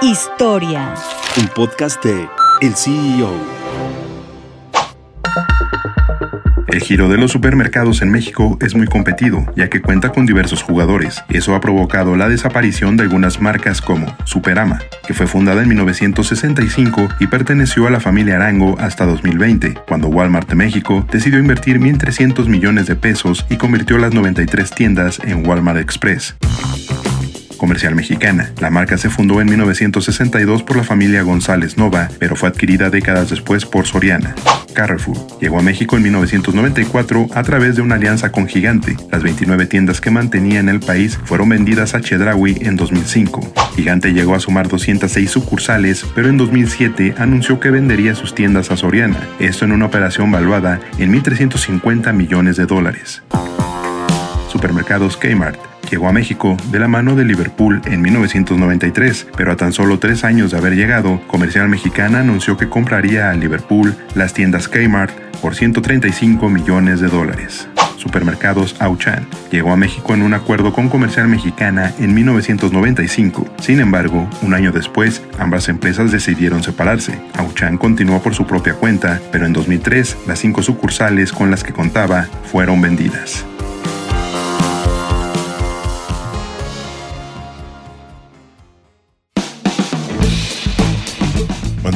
Historia. Un podcast de El CEO. El giro de los supermercados en México es muy competido, ya que cuenta con diversos jugadores. Eso ha provocado la desaparición de algunas marcas como Superama, que fue fundada en 1965 y perteneció a la familia Arango hasta 2020, cuando Walmart de México decidió invertir 1.300 millones de pesos y convirtió las 93 tiendas en Walmart Express comercial mexicana. La marca se fundó en 1962 por la familia González Nova, pero fue adquirida décadas después por Soriana. Carrefour llegó a México en 1994 a través de una alianza con Gigante. Las 29 tiendas que mantenía en el país fueron vendidas a Chedraui en 2005. Gigante llegó a sumar 206 sucursales, pero en 2007 anunció que vendería sus tiendas a Soriana, esto en una operación valuada en 1.350 millones de dólares. Supermercados Kmart llegó a México de la mano de Liverpool en 1993, pero a tan solo tres años de haber llegado, Comercial Mexicana anunció que compraría a Liverpool las tiendas Kmart por 135 millones de dólares. Supermercados Auchan llegó a México en un acuerdo con Comercial Mexicana en 1995. Sin embargo, un año después, ambas empresas decidieron separarse. Auchan continuó por su propia cuenta, pero en 2003 las cinco sucursales con las que contaba fueron vendidas.